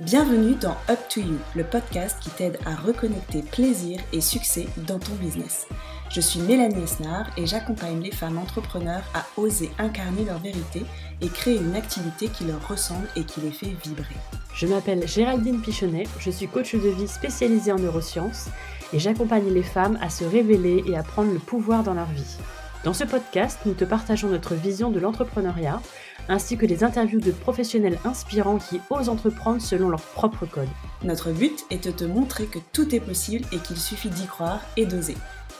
Bienvenue dans Up to You, le podcast qui t'aide à reconnecter plaisir et succès dans ton business. Je suis Mélanie Esnard et j'accompagne les femmes entrepreneurs à oser incarner leur vérité et créer une activité qui leur ressemble et qui les fait vibrer. Je m'appelle Géraldine Pichonnet, je suis coach de vie spécialisée en neurosciences et j'accompagne les femmes à se révéler et à prendre le pouvoir dans leur vie. Dans ce podcast, nous te partageons notre vision de l'entrepreneuriat ainsi que des interviews de professionnels inspirants qui osent entreprendre selon leur propre code. Notre but est de te montrer que tout est possible et qu'il suffit d'y croire et d'oser.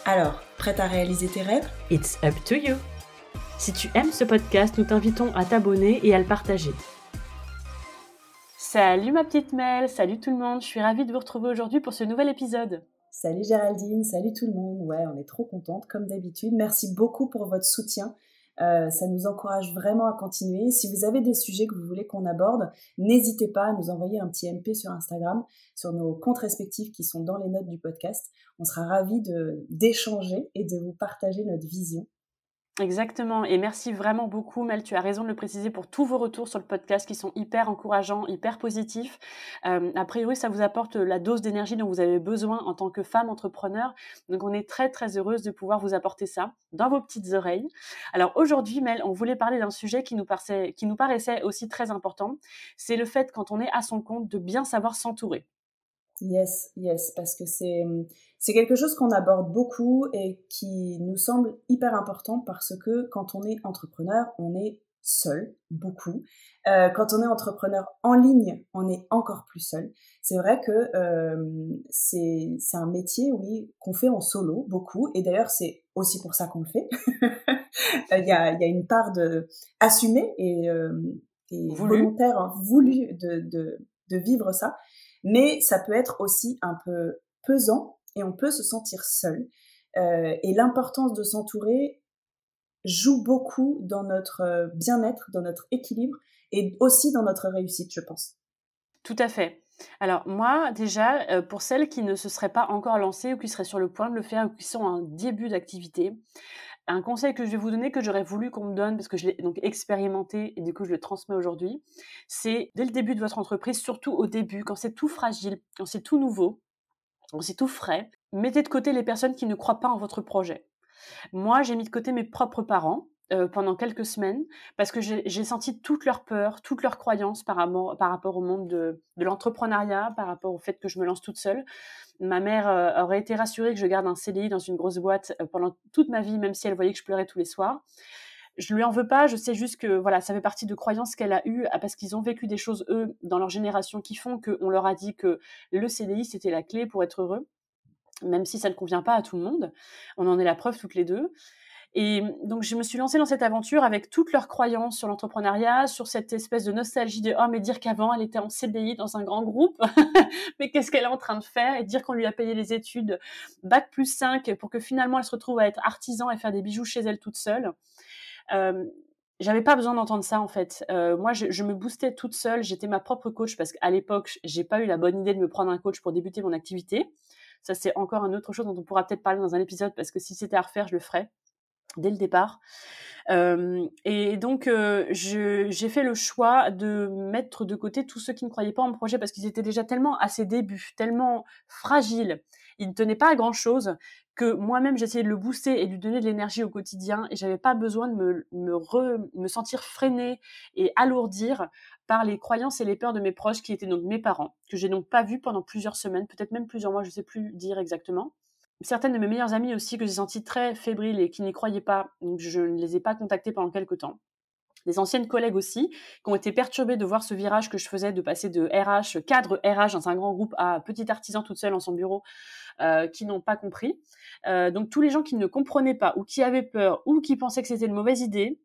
Alors, prête à réaliser tes rêves? It's up to you Si tu aimes ce podcast, nous t'invitons à t'abonner et à le partager. Salut ma petite Mel, salut tout le monde, je suis ravie de vous retrouver aujourd'hui pour ce nouvel épisode. Salut Géraldine, salut tout le monde. Ouais, on est trop contente comme d'habitude. Merci beaucoup pour votre soutien. Euh, ça nous encourage vraiment à continuer. Si vous avez des sujets que vous voulez qu'on aborde, n'hésitez pas à nous envoyer un petit MP sur Instagram, sur nos comptes respectifs qui sont dans les notes du podcast. On sera ravis d'échanger et de vous partager notre vision Exactement. Et merci vraiment beaucoup, Mel. Tu as raison de le préciser pour tous vos retours sur le podcast qui sont hyper encourageants, hyper positifs. Euh, a priori, ça vous apporte la dose d'énergie dont vous avez besoin en tant que femme entrepreneur. Donc, on est très, très heureuse de pouvoir vous apporter ça dans vos petites oreilles. Alors, aujourd'hui, Mel, on voulait parler d'un sujet qui nous, paraissait, qui nous paraissait aussi très important. C'est le fait, quand on est à son compte, de bien savoir s'entourer. Yes, yes, parce que c'est c'est quelque chose qu'on aborde beaucoup et qui nous semble hyper important parce que quand on est entrepreneur, on est seul, beaucoup. Euh, quand on est entrepreneur en ligne, on est encore plus seul. C'est vrai que euh, c'est un métier, oui, qu'on fait en solo, beaucoup. Et d'ailleurs, c'est aussi pour ça qu'on le fait. il, y a, il y a une part de assumer et, euh, et volontaire, hein, voulu de, de, de vivre ça. Mais ça peut être aussi un peu pesant et on peut se sentir seul. Euh, et l'importance de s'entourer joue beaucoup dans notre euh, bien-être, dans notre équilibre et aussi dans notre réussite, je pense. Tout à fait. Alors moi, déjà, euh, pour celles qui ne se seraient pas encore lancées ou qui seraient sur le point de le faire ou qui sont en début d'activité, un conseil que je vais vous donner, que j'aurais voulu qu'on me donne, parce que je l'ai donc expérimenté et du coup je le transmets aujourd'hui, c'est dès le début de votre entreprise, surtout au début, quand c'est tout fragile, quand c'est tout nouveau, c'est tout frais. Mettez de côté les personnes qui ne croient pas en votre projet. Moi, j'ai mis de côté mes propres parents euh, pendant quelques semaines parce que j'ai senti toute leur peur, toute leur croyance par, rapport au monde de, l'entrepreneuriat, par rapport au fait que je me lance toute seule. Ma mère euh, aurait été rassurée que je garde un CDI dans une grosse boîte euh, pendant toute ma vie, même si elle voyait que je pleurais tous les soirs je lui en veux pas, je sais juste que voilà, ça fait partie de croyances qu'elle a eues ah, parce qu'ils ont vécu des choses eux dans leur génération qui font qu'on leur a dit que le CDI c'était la clé pour être heureux, même si ça ne convient pas à tout le monde. On en est la preuve toutes les deux. Et donc je me suis lancée dans cette aventure avec toutes leurs croyances sur l'entrepreneuriat, sur cette espèce de nostalgie de oh mais dire qu'avant elle était en CDI dans un grand groupe, mais qu'est-ce qu'elle est en train de faire? Et dire qu'on lui a payé les études bac plus 5 pour que finalement elle se retrouve à être artisan et faire des bijoux chez elle toute seule. Euh, j'avais pas besoin d'entendre ça en fait. Euh, moi, je, me boostais toute seule. J'étais ma propre coach parce qu'à l'époque, j'ai pas eu la bonne idée de me prendre un coach pour débuter mon activité. Ça, c'est encore une autre chose dont on pourra peut-être parler dans un épisode parce que si c'était à refaire, je le ferais dès le départ. Et donc, j'ai fait le choix de mettre de côté tous ceux qui ne croyaient pas en mon projet parce qu'ils étaient déjà tellement à ses débuts, tellement fragiles, ils ne tenaient pas à grand chose que moi-même j'essayais de le booster et de lui donner de l'énergie au quotidien et j'avais pas besoin de me, sentir freinée et alourdir par les croyances et les peurs de mes proches qui étaient donc mes parents, que j'ai donc pas vu pendant plusieurs semaines, peut-être même plusieurs mois, je sais plus dire exactement. Certaines de mes meilleures amies aussi que j'ai senties très fébriles et qui n'y croyaient pas, donc je ne les ai pas contactées pendant quelques temps des anciennes collègues aussi, qui ont été perturbées de voir ce virage que je faisais de passer de RH, cadre RH dans un grand groupe à petit artisan toute seule en son bureau, euh, qui n'ont pas compris. Euh, donc tous les gens qui ne comprenaient pas ou qui avaient peur ou qui pensaient que c'était une mauvaise idée,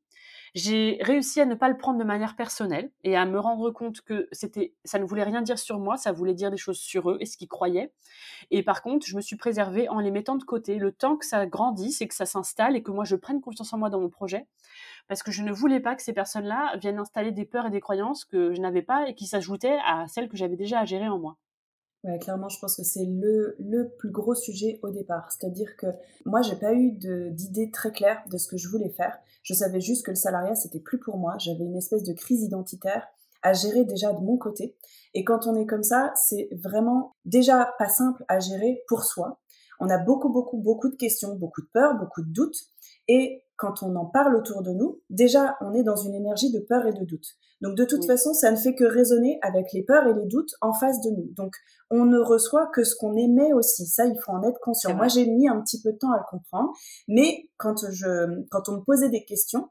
j'ai réussi à ne pas le prendre de manière personnelle et à me rendre compte que c'était, ça ne voulait rien dire sur moi, ça voulait dire des choses sur eux et ce qu'ils croyaient. Et par contre, je me suis préservée en les mettant de côté le temps que ça grandisse et que ça s'installe et que moi je prenne confiance en moi dans mon projet parce que je ne voulais pas que ces personnes-là viennent installer des peurs et des croyances que je n'avais pas et qui s'ajoutaient à celles que j'avais déjà à gérer en moi. Ouais, clairement, je pense que c'est le, le plus gros sujet au départ. C'est-à-dire que moi, j'ai pas eu d'idée très claire de ce que je voulais faire. Je savais juste que le salariat, c'était plus pour moi. J'avais une espèce de crise identitaire à gérer déjà de mon côté. Et quand on est comme ça, c'est vraiment déjà pas simple à gérer pour soi. On a beaucoup, beaucoup, beaucoup de questions, beaucoup de peurs, beaucoup de doutes. Et quand on en parle autour de nous, déjà, on est dans une énergie de peur et de doute. Donc, de toute façon, ça ne fait que résonner avec les peurs et les doutes en face de nous. Donc, on ne reçoit que ce qu'on émet aussi. Ça, il faut en être conscient. Moi, j'ai mis un petit peu de temps à le comprendre. Mais quand je, quand on me posait des questions,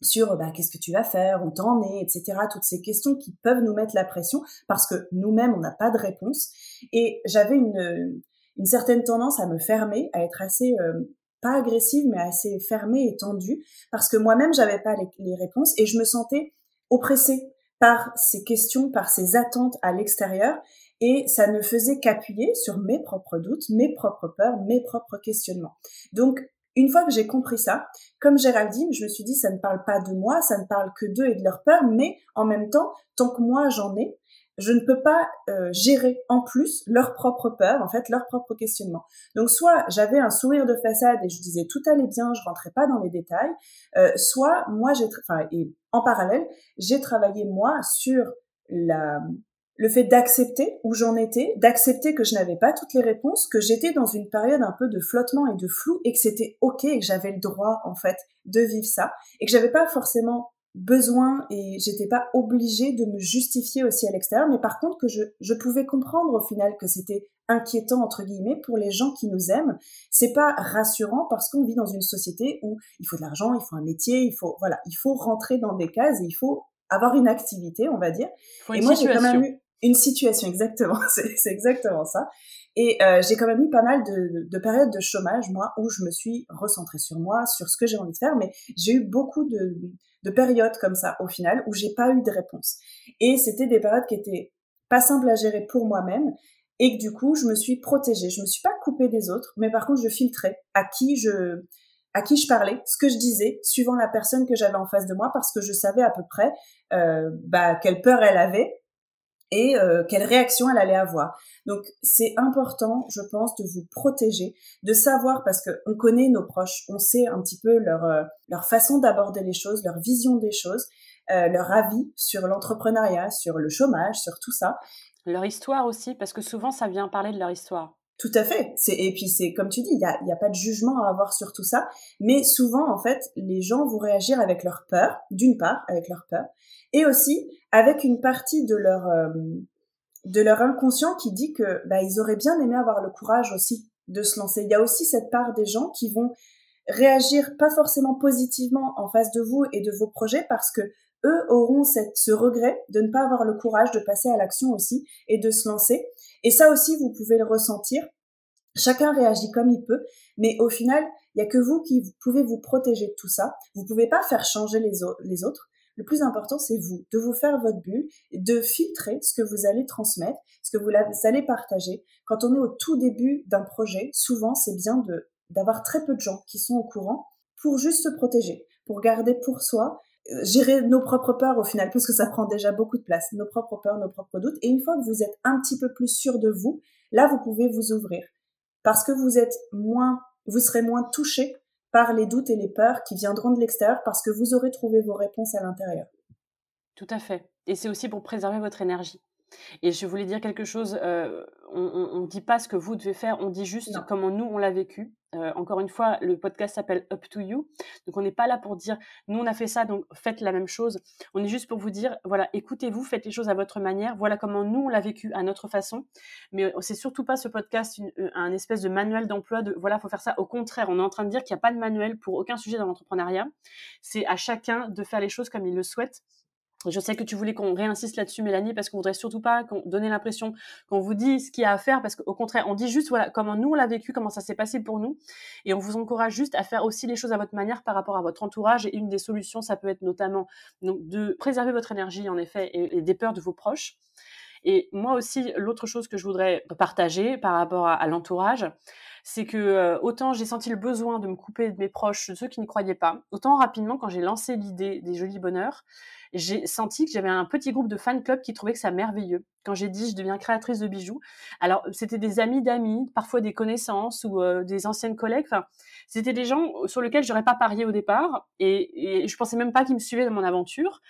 sur bah, qu'est-ce que tu vas faire, où t'en es, etc. Toutes ces questions qui peuvent nous mettre la pression parce que nous-mêmes, on n'a pas de réponse. Et j'avais une, une certaine tendance à me fermer, à être assez euh, pas agressive, mais assez fermée et tendue, parce que moi-même, j'avais pas les, réponses et je me sentais oppressée par ces questions, par ces attentes à l'extérieur, et ça ne faisait qu'appuyer sur mes propres doutes, mes propres peurs, mes propres questionnements. Donc, une fois que j'ai compris ça, comme Géraldine, je me suis dit, ça ne parle pas de moi, ça ne parle que d'eux et de leurs peurs, mais en même temps, tant que moi j'en ai, je ne peux pas euh, gérer en plus leurs propres peurs, en fait, leurs propres questionnements. Donc, soit j'avais un sourire de façade et je disais tout allait bien, je rentrais pas dans les détails, euh, soit moi j'ai, enfin, et en parallèle, j'ai travaillé moi sur la le fait d'accepter où j'en étais, d'accepter que je n'avais pas toutes les réponses, que j'étais dans une période un peu de flottement et de flou et que c'était ok et que j'avais le droit en fait de vivre ça et que j'avais pas forcément besoin et j'étais pas obligée de me justifier aussi à l'extérieur, mais par contre que je, je pouvais comprendre au final que c'était inquiétant entre guillemets pour les gens qui nous aiment. C'est pas rassurant parce qu'on vit dans une société où il faut de l'argent, il faut un métier, il faut voilà, il faut rentrer dans des cases et il faut avoir une activité, on va dire. et moi j'ai quand même eu une situation exactement, c'est exactement ça. Et euh, j'ai quand même eu pas mal de, de, périodes de chômage, moi, où je me suis recentrée sur moi, sur ce que j'ai envie de faire, mais j'ai eu beaucoup de, de périodes comme ça au final où j'ai pas eu de réponse. Et c'était des périodes qui étaient pas simples à gérer pour moi-même et que du coup je me suis protégée. Je me suis pas coupée des autres, mais par contre je filtrais à qui je à qui je parlais, ce que je disais, suivant la personne que j'avais en face de moi, parce que je savais à peu près euh, bah, quelle peur elle avait, et euh, quelle réaction elle allait avoir. Donc c'est important, je pense, de vous protéger, de savoir parce que on connaît nos proches, on sait un petit peu leur euh, leur façon d'aborder les choses, leur vision des choses, euh, leur avis sur l'entrepreneuriat, sur le chômage, sur tout ça. Leur histoire aussi, parce que souvent ça vient parler de leur histoire. Tout à fait. Et puis c'est comme tu dis, il y a, a pas de jugement à avoir sur tout ça, mais souvent en fait, les gens vont réagir avec leur peur, d'une part avec leur peur, et aussi avec une partie de leur euh, de leur inconscient qui dit que bah, ils auraient bien aimé avoir le courage aussi de se lancer. Il y a aussi cette part des gens qui vont réagir pas forcément positivement en face de vous et de vos projets parce que eux auront ce regret de ne pas avoir le courage de passer à l'action aussi et de se lancer. Et ça aussi, vous pouvez le ressentir. Chacun réagit comme il peut, mais au final, il y a que vous qui pouvez vous protéger de tout ça. Vous pouvez pas faire changer les, les autres. Le plus important, c'est vous, de vous faire votre bulle, de filtrer ce que vous allez transmettre, ce que vous allez partager. Quand on est au tout début d'un projet, souvent, c'est bien d'avoir très peu de gens qui sont au courant pour juste se protéger, pour garder pour soi, gérer nos propres peurs au final, parce que ça prend déjà beaucoup de place, nos propres peurs, nos propres doutes. Et une fois que vous êtes un petit peu plus sûr de vous, là, vous pouvez vous ouvrir. Parce que vous êtes moins, vous serez moins touché par les doutes et les peurs qui viendront de l'extérieur parce que vous aurez trouvé vos réponses à l'intérieur. Tout à fait. Et c'est aussi pour préserver votre énergie. Et je voulais dire quelque chose, euh, on ne dit pas ce que vous devez faire, on dit juste comment nous, on l'a vécu. Euh, encore une fois, le podcast s'appelle Up to You. Donc, on n'est pas là pour dire, nous, on a fait ça, donc faites la même chose. On est juste pour vous dire, voilà, écoutez-vous, faites les choses à votre manière. Voilà comment nous, on l'a vécu à notre façon. Mais c'est surtout pas ce podcast euh, un espèce de manuel d'emploi de, voilà, faut faire ça. Au contraire, on est en train de dire qu'il n'y a pas de manuel pour aucun sujet dans l'entrepreneuriat. C'est à chacun de faire les choses comme il le souhaite. Je sais que tu voulais qu'on réinsiste là-dessus, Mélanie, parce qu'on voudrait surtout pas qu'on l'impression qu'on vous dit ce qu'il y a à faire, parce qu'au contraire, on dit juste voilà comment nous on l'a vécu, comment ça s'est passé pour nous, et on vous encourage juste à faire aussi les choses à votre manière par rapport à votre entourage. Et une des solutions, ça peut être notamment de préserver votre énergie en effet et, des peurs de vos proches. Et moi aussi, l'autre chose que je voudrais partager par rapport à, l'entourage, c'est que euh, autant j'ai senti le besoin de me couper de mes proches, de ceux qui n'y croyaient pas, autant rapidement quand j'ai lancé l'idée des jolis bonheurs, j'ai senti que j'avais un petit groupe de fan club qui trouvaient que ça merveilleux. Quand j'ai dit je deviens créatrice de bijoux, alors c'était des amis d'amis, parfois des connaissances ou euh, des anciennes collègues. Enfin, c'était des gens sur lesquels j'aurais pas parié au départ et, et je pensais même pas qu'ils me suivaient dans mon aventure.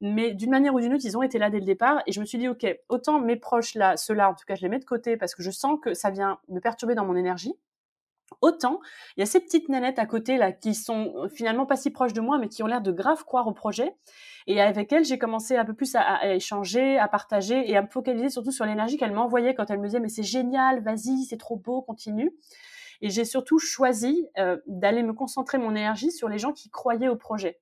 Mais d'une manière ou d'une autre, ils ont été là dès le départ. Et je me suis dit, OK, autant mes proches là, ceux-là, en tout cas, je les mets de côté parce que je sens que ça vient me perturber dans mon énergie. Autant, il y a ces petites nanettes à côté là qui sont euh, finalement pas si proches de moi, mais qui ont l'air de grave croire au projet. Et avec elles, j'ai commencé un peu plus à, échanger, à partager et à me focaliser surtout sur l'énergie qu'elle m'envoyait quand elle me disait mais c'est génial, vas-y, c'est trop beau, continue. Et j'ai surtout choisi euh, d'aller me concentrer mon énergie sur les gens qui croyaient au projet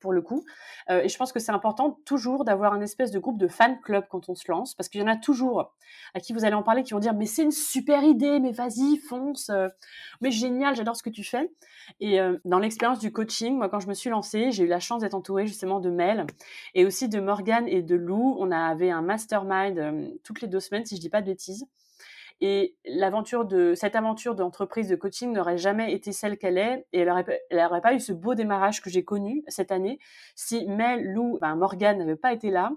pour le coup. Euh, et je pense que c'est important toujours d'avoir un espèce de groupe de fan club quand on se lance, parce qu'il y en a toujours à qui vous allez en parler qui vont dire mais c'est une super idée, mais vas-y fonce, euh, mais génial, j'adore ce que tu fais. Et euh, dans l'expérience du coaching, moi quand je me suis lancée, j'ai eu la chance d'être entourée justement de Mel et aussi de Morgane et de Lou. On avait un mastermind toutes les deux semaines, si je dis pas de bêtises. Et l'aventure de cette aventure d'entreprise de coaching n'aurait jamais été celle qu'elle est, et elle n'aurait pas eu ce beau démarrage que j'ai connu cette année si Mel, Lou, ben n'avaient pas été là,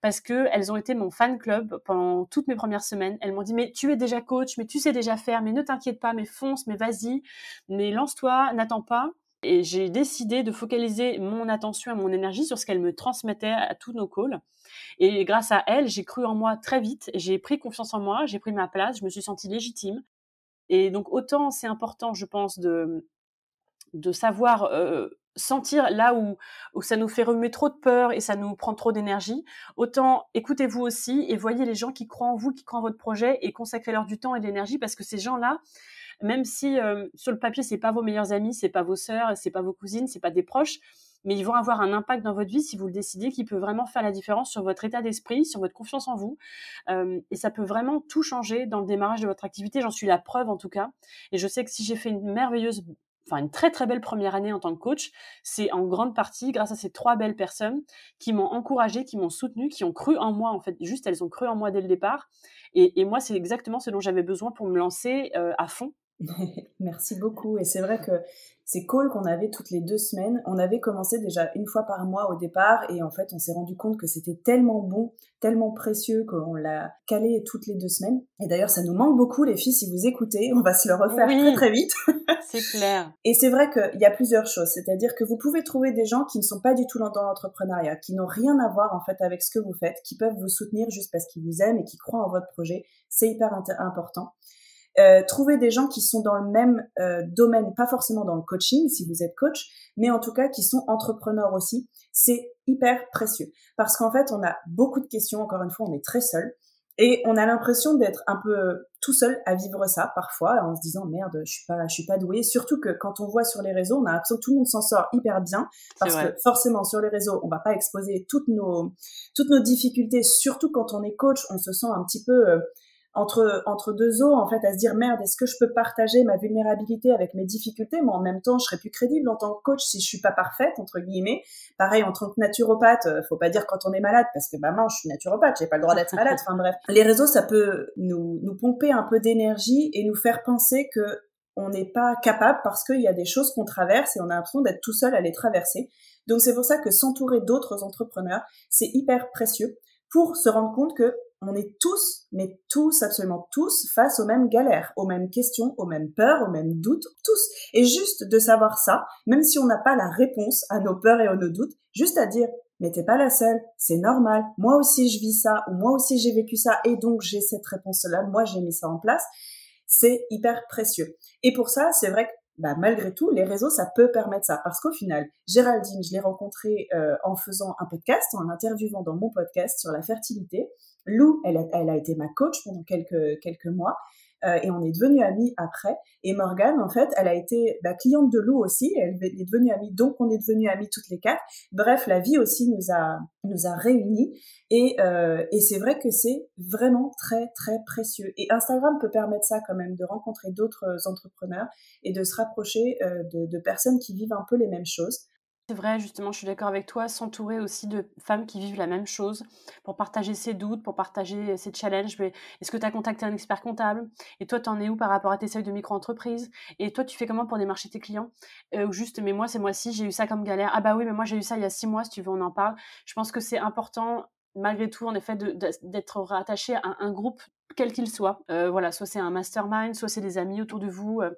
parce que elles ont été mon fan club pendant toutes mes premières semaines. Elles m'ont dit mais tu es déjà coach, mais tu sais déjà faire, mais ne t'inquiète pas, mais fonce, mais vas-y, mais lance-toi, n'attends pas. Et j'ai décidé de focaliser mon attention et mon énergie sur ce qu'elle me transmettait à tous nos calls. Et grâce à elle, j'ai cru en moi très vite, j'ai pris confiance en moi, j'ai pris ma place, je me suis sentie légitime. Et donc autant c'est important, je pense, de, de savoir euh, sentir là où, où ça nous fait remuer trop de peur et ça nous prend trop d'énergie, autant écoutez-vous aussi et voyez les gens qui croient en vous, qui croient en votre projet et consacrez-leur du temps et de l'énergie parce que ces gens-là, même si sur le papier c'est pas vos meilleurs amis, c'est pas vos sœurs, c'est pas vos cousines, c'est pas des proches, mais ils vont avoir un impact dans votre vie si vous le décidez qui peut vraiment faire la différence sur votre état d'esprit, sur votre confiance en vous. Et ça peut vraiment tout changer dans le démarrage de votre activité. J'en suis la preuve en tout cas. Et je sais que si j'ai fait une merveilleuse enfin une très très belle première année en tant que coach, c'est en grande partie grâce à ces trois belles personnes qui m'ont encouragé, qui m'ont soutenu, qui ont cru en moi en fait. Juste elles ont cru en moi dès le départ. Et, moi c'est exactement ce dont j'avais besoin pour me lancer à fond. Merci beaucoup. Et c'est vrai que ces calls qu'on avait toutes les deux semaines, on avait commencé déjà une fois par mois au départ et en fait on s'est rendu compte que c'était tellement bon, tellement précieux qu'on l'a calé toutes les deux semaines. Et d'ailleurs ça nous manque beaucoup les filles si vous écoutez, on va se le refaire très très vite. c'est clair. Et c'est vrai qu'il y a plusieurs choses, c'est-à-dire que vous pouvez trouver des gens qui ne sont pas du tout dans l'entrepreneuriat, qui n'ont rien à voir en fait avec ce que vous faites, qui peuvent vous soutenir juste parce qu'ils vous aiment et qui croient en votre projet. C'est hyper important. Euh, trouver des gens qui sont dans le même euh, domaine, pas forcément dans le coaching si vous êtes coach, mais en tout cas qui sont entrepreneurs aussi, c'est hyper précieux. Parce qu'en fait, on a beaucoup de questions, encore une fois, on est très seul. Et on a l'impression d'être un peu tout seul à vivre ça parfois, en se disant merde, je suis pas, je suis pas doué. Surtout que quand on voit sur les réseaux, on a l'impression que tout le monde s'en sort hyper bien, parce que forcément sur les réseaux, on va pas exposer toutes nos, toutes nos difficultés. Surtout quand on est coach, on se sent un petit peu euh, entre entre deux eaux en fait à se dire merde est-ce que je peux partager ma vulnérabilité avec mes difficultés? Mais en même temps je serais plus crédible en tant que coach si je suis pas parfaite entre guillemets. Pareil en tant que naturopathe euh, faut pas dire quand on est malade parce que bah non je suis naturopathe j'ai pas le droit d'être malade. Enfin bref. Les réseaux ça peut nous nous pomper un peu d'énergie et nous faire penser que on n'est pas capable parce qu'il y a des choses qu'on traverse et on a l'impression d'être tout seul à les traverser. Donc c'est pour ça que s'entourer d'autres entrepreneurs c'est hyper précieux pour se rendre compte que on est tous, mais tous, absolument tous, face aux mêmes galères, aux mêmes questions, aux mêmes peurs, aux mêmes doutes, tous. Et juste de savoir ça, même si on n'a pas la réponse à nos peurs et à nos doutes, juste à dire, mais t'es pas la seule, c'est normal, moi aussi je vis ça, ou moi aussi j'ai vécu ça, et donc j'ai cette réponse-là, moi j'ai mis ça en place, c'est hyper précieux. Et pour ça, c'est vrai que bah, malgré tout, les réseaux, ça peut permettre ça. Parce qu'au final, Géraldine, je l'ai rencontrée euh, en faisant un podcast, en interviewant dans mon podcast sur la fertilité. Lou, elle a, elle a été ma coach pendant quelques, quelques mois. Euh, et on est devenus amis après. Et Morgane, en fait, elle a été la cliente de Lou aussi, elle est devenue amie, donc on est devenus amis toutes les quatre. Bref, la vie aussi nous a nous a réunis et, euh, et c'est vrai que c'est vraiment très très précieux. Et Instagram peut permettre ça quand même, de rencontrer d'autres entrepreneurs et de se rapprocher euh, de personnes qui vivent un peu les mêmes choses. C'est vrai, justement, je suis d'accord avec toi, s'entourer aussi de femmes qui vivent la même chose pour partager ses doutes, pour partager ses challenges. Est-ce que tu as contacté un expert comptable? Et toi, tu en es où par rapport à tes seuils de micro-entreprise? Et toi, tu fais comment pour démarcher tes clients? Euh, Ou juste, mais moi, c'est moi-ci, j'ai eu ça comme galère. Ah bah oui, mais moi, j'ai eu ça il y a six mois, si tu veux, on en parle. Je pense que c'est important, malgré tout, en effet, d'être rattaché à un groupe, quel qu'il soit. Euh, voilà, soit c'est un mastermind, soit c'est des amis autour de vous. Euh,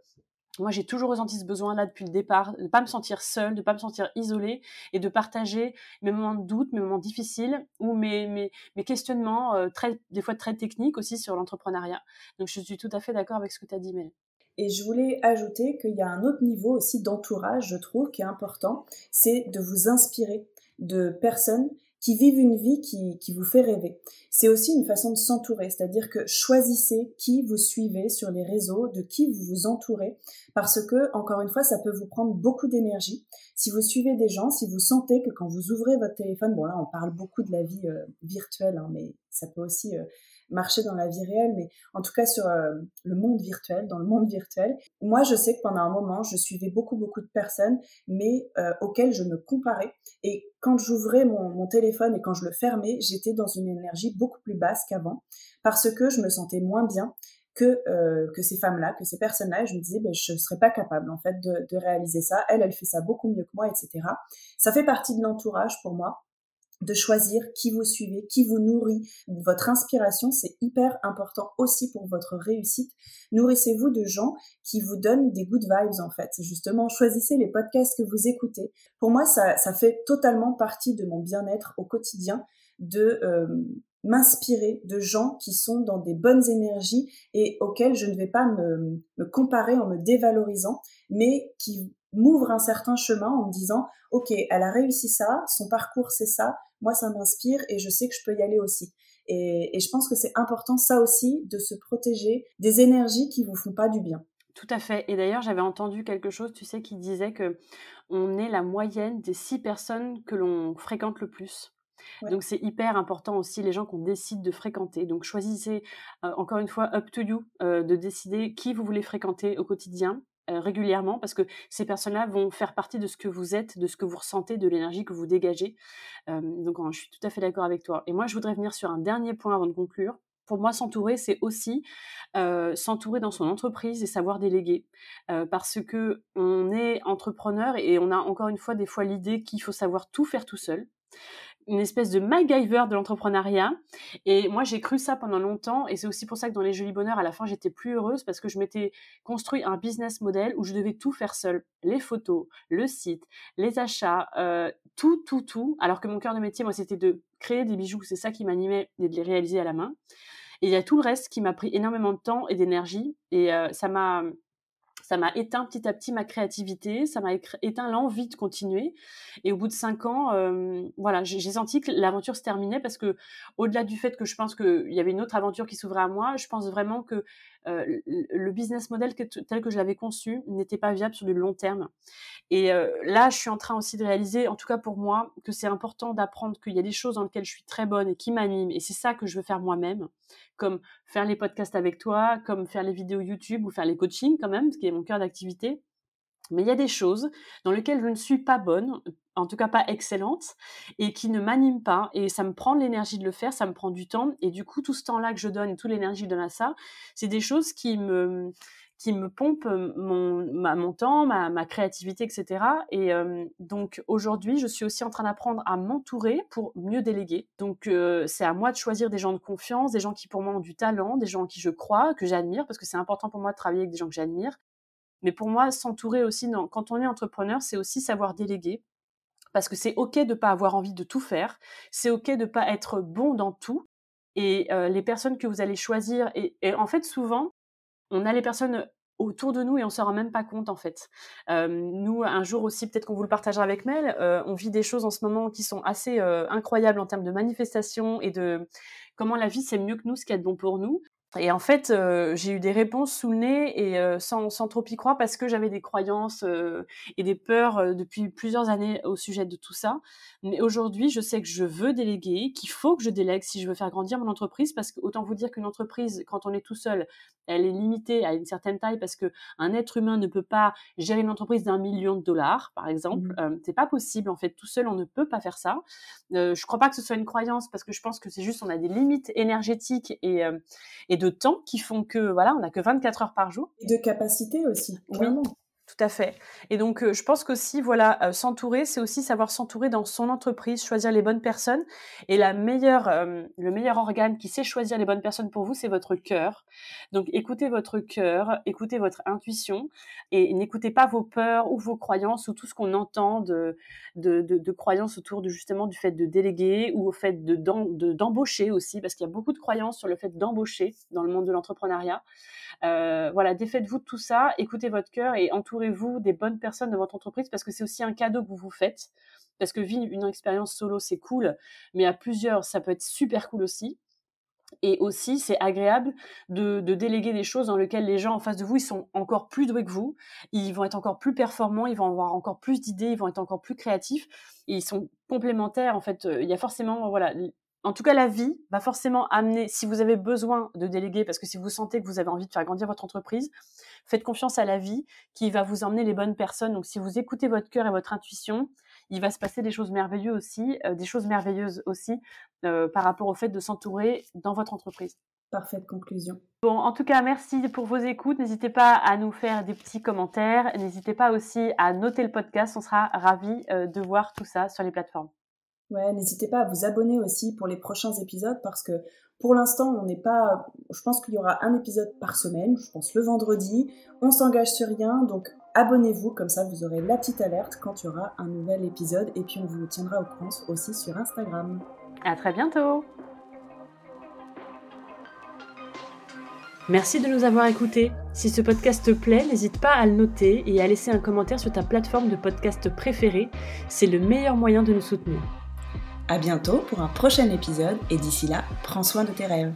moi, j'ai toujours ressenti ce besoin-là depuis le départ, de ne pas me sentir seule, de ne pas me sentir isolée et de partager mes moments de doute, mes moments difficiles ou mes, mes, questionnements, euh, très, des fois très techniques aussi sur l'entrepreneuriat. Donc, je suis tout à fait d'accord avec ce que tu as dit, Mel. Et je voulais ajouter qu'il y a un autre niveau aussi d'entourage, je trouve, qui est important, c'est de vous inspirer de personnes qui vivent une vie qui, qui vous fait rêver. C'est aussi une façon de s'entourer, c'est-à-dire que choisissez qui vous suivez sur les réseaux, de qui vous vous entourez, parce que, encore une fois, ça peut vous prendre beaucoup d'énergie. Si vous suivez des gens, si vous sentez que quand vous ouvrez votre téléphone, bon là on parle beaucoup de la vie euh, virtuelle, hein, mais ça peut aussi... Euh, marcher dans la vie réelle, mais en tout cas sur euh, le monde virtuel, dans le monde virtuel. Moi, je sais que pendant un moment, je suivais beaucoup, beaucoup de personnes, mais euh, auxquelles je me comparais. Et quand j'ouvrais mon, mon, téléphone et quand je le fermais, j'étais dans une énergie beaucoup plus basse qu'avant, parce que je me sentais moins bien que euh, que ces femmes-là, que ces personnes-là. Je me disais, ben, je serais pas capable en fait de, de réaliser ça. Elle, elle fait ça beaucoup mieux que moi, etc. Ça fait partie de l'entourage pour moi de choisir qui vous suivez, qui vous nourrit. Votre inspiration, c'est hyper important aussi pour votre réussite. Nourrissez-vous de gens qui vous donnent des good vibes en fait. Justement, choisissez les podcasts que vous écoutez. Pour moi, ça, ça fait totalement partie de mon bien-être au quotidien de euh, m'inspirer de gens qui sont dans des bonnes énergies et auxquels je ne vais pas me, comparer en me dévalorisant, mais qui m'ouvre un certain chemin en me disant, OK, elle a réussi ça, son parcours c'est ça, moi ça m'inspire et je sais que je peux y aller aussi. Et, je pense que c'est important ça aussi de se protéger des énergies qui vous font pas du bien. Tout à fait. Et d'ailleurs, j'avais entendu quelque chose, tu sais, qui disait que on est la moyenne des six personnes que l'on fréquente le plus. Donc c'est hyper important aussi les gens qu'on décide de fréquenter. Donc choisissez encore une fois up to you de décider qui vous voulez fréquenter au quotidien régulièrement parce que ces personnes-là vont faire partie de ce que vous êtes, de ce que vous ressentez, de l'énergie que vous dégagez. Donc je suis tout à fait d'accord avec toi. Et moi, je voudrais venir sur un dernier point avant de conclure. Pour moi, s'entourer, c'est aussi s'entourer dans son entreprise et savoir déléguer, parce que on est entrepreneur et on a encore une fois des fois l'idée qu'il faut savoir tout faire tout seul une espèce de MacGyver de l'entrepreneuriat. Et moi, j'ai cru ça pendant longtemps. Et c'est aussi pour ça que dans les Jolis Bonheurs, à la fin, j'étais plus heureuse parce que je m'étais construit un business model où je devais tout faire seule. Les photos, le site, les achats, euh, tout, tout, tout. Alors que mon cœur de métier, moi, c'était de créer des bijoux. C'est ça qui m'animait et de les réaliser à la main. Et il y a tout le reste qui m'a pris énormément de temps et d'énergie. Et euh, ça m'a ça m'a éteint petit à petit ma créativité, ça m'a éteint l'envie de continuer. Et au bout de cinq ans, voilà, j'ai senti que l'aventure se terminait parce que, au-delà du fait que je pense qu'il y avait une autre aventure qui s'ouvrait à moi, je pense vraiment que euh, le business model tel que je l'avais conçu n'était pas viable sur le long terme. Et euh, là, je suis en train aussi de réaliser, en tout cas pour moi, que c'est important d'apprendre qu'il y a des choses dans lesquelles je suis très bonne et qui m'animent. Et c'est ça que je veux faire moi-même, comme faire les podcasts avec toi, comme faire les vidéos YouTube ou faire les coachings quand même, ce qui est mon cœur d'activité. Mais il y a des choses dans lesquelles je ne suis pas bonne, en tout cas pas excellente, et qui ne m'animent pas. Et ça me prend de l'énergie de le faire, ça me prend du temps. Et du coup, tout ce temps-là que je donne et toute l'énergie que je donne à ça, c'est des choses qui me, qui me pompent mon, mon temps, ma, créativité, etc. Et donc aujourd'hui, je suis aussi en train d'apprendre à m'entourer pour mieux déléguer. Donc c'est à moi de choisir des gens de confiance, des gens qui pour moi ont du talent, des gens en qui je crois, que j'admire, parce que c'est important pour moi de travailler avec des gens que j'admire. Mais pour moi, s'entourer aussi, quand on est entrepreneur, c'est aussi savoir déléguer. Parce que c'est OK de ne pas avoir envie de tout faire. C'est OK de ne pas être bon dans tout. Et les personnes que vous allez choisir, et, en fait, souvent, on a les personnes autour de nous et on se rend même pas compte en fait. Nous, un jour aussi, peut-être qu'on vous le partagera avec Mel, on vit des choses en ce moment qui sont assez incroyables en termes de manifestation et de comment la vie c'est mieux que nous, ce qui est bon pour nous. Et en fait, euh, j'ai eu des réponses sous le nez et euh, sans, sans, trop y croire parce que j'avais des croyances euh, et des peurs depuis plusieurs années au sujet de tout ça. Mais aujourd'hui, je sais que je veux déléguer, qu'il faut que je délègue si je veux faire grandir mon entreprise parce que autant vous dire qu'une entreprise, quand on est tout seul, elle est limitée à une certaine taille parce que un être humain ne peut pas gérer une entreprise d'un million de dollars, par exemple. Mmh. c'est pas possible en fait. Tout seul, on ne peut pas faire ça. je crois pas que ce soit une croyance parce que je pense que c'est juste on a des limites énergétiques et, et de temps qui font que voilà, on n'a que 24 heures par jour. Et de capacité aussi, vraiment. Tout à fait. Et donc, euh, je pense qu'aussi, voilà, euh, s'entourer, c'est aussi savoir s'entourer dans son entreprise, choisir les bonnes personnes. Et la meilleure, euh, le meilleur organe qui sait choisir les bonnes personnes pour vous, c'est votre cœur. Donc, écoutez votre cœur, écoutez votre intuition, et n'écoutez pas vos peurs ou vos croyances ou tout ce qu'on entend de, de, de, croyances autour de justement du fait de déléguer ou au fait de d'embaucher aussi, parce qu'il y a beaucoup de croyances sur le fait d'embaucher dans le monde de l'entrepreneuriat. Voilà, défaites-vous de tout ça, écoutez votre cœur et entourez-vous des bonnes personnes de votre entreprise parce que c'est aussi un cadeau que vous vous faites. Parce que vivre une expérience solo, c'est cool, mais à plusieurs, ça peut être super cool aussi. Et aussi, c'est agréable de, déléguer des choses dans lesquelles les gens en face de vous, ils sont encore plus doués que vous, ils vont être encore plus performants, ils vont avoir encore plus d'idées, ils vont être encore plus créatifs, et ils sont complémentaires. En fait, euh, il y a forcément, voilà, en tout cas, la vie va forcément amener, si vous avez besoin de déléguer, parce que si vous sentez que vous avez envie de faire grandir votre entreprise, faites confiance à la vie qui va vous emmener les bonnes personnes. Donc, si vous écoutez votre cœur et votre intuition, il va se passer des choses merveilleuses aussi, euh, des choses merveilleuses aussi euh, par rapport au fait de s'entourer dans votre entreprise. Parfaite conclusion. Bon, en tout cas, merci pour vos écoutes. N'hésitez pas à nous faire des petits commentaires. N'hésitez pas aussi à noter le podcast. On sera ravis euh, de voir tout ça sur les plateformes. Ouais, n'hésitez pas à vous abonner aussi pour les prochains épisodes parce que pour l'instant, on n'est pas. Je pense qu'il y aura un épisode par semaine, je pense le vendredi. On s'engage sur rien, donc abonnez-vous, comme ça vous aurez la petite alerte quand il y aura un nouvel épisode et puis on vous tiendra au courant aussi sur Instagram. À très bientôt! Merci de nous avoir écoutés. Si ce podcast te plaît, n'hésite pas à le noter et à laisser un commentaire sur ta plateforme de podcast préférée. C'est le meilleur moyen de nous soutenir. À bientôt pour un prochain épisode et d'ici là, prends soin de tes rêves.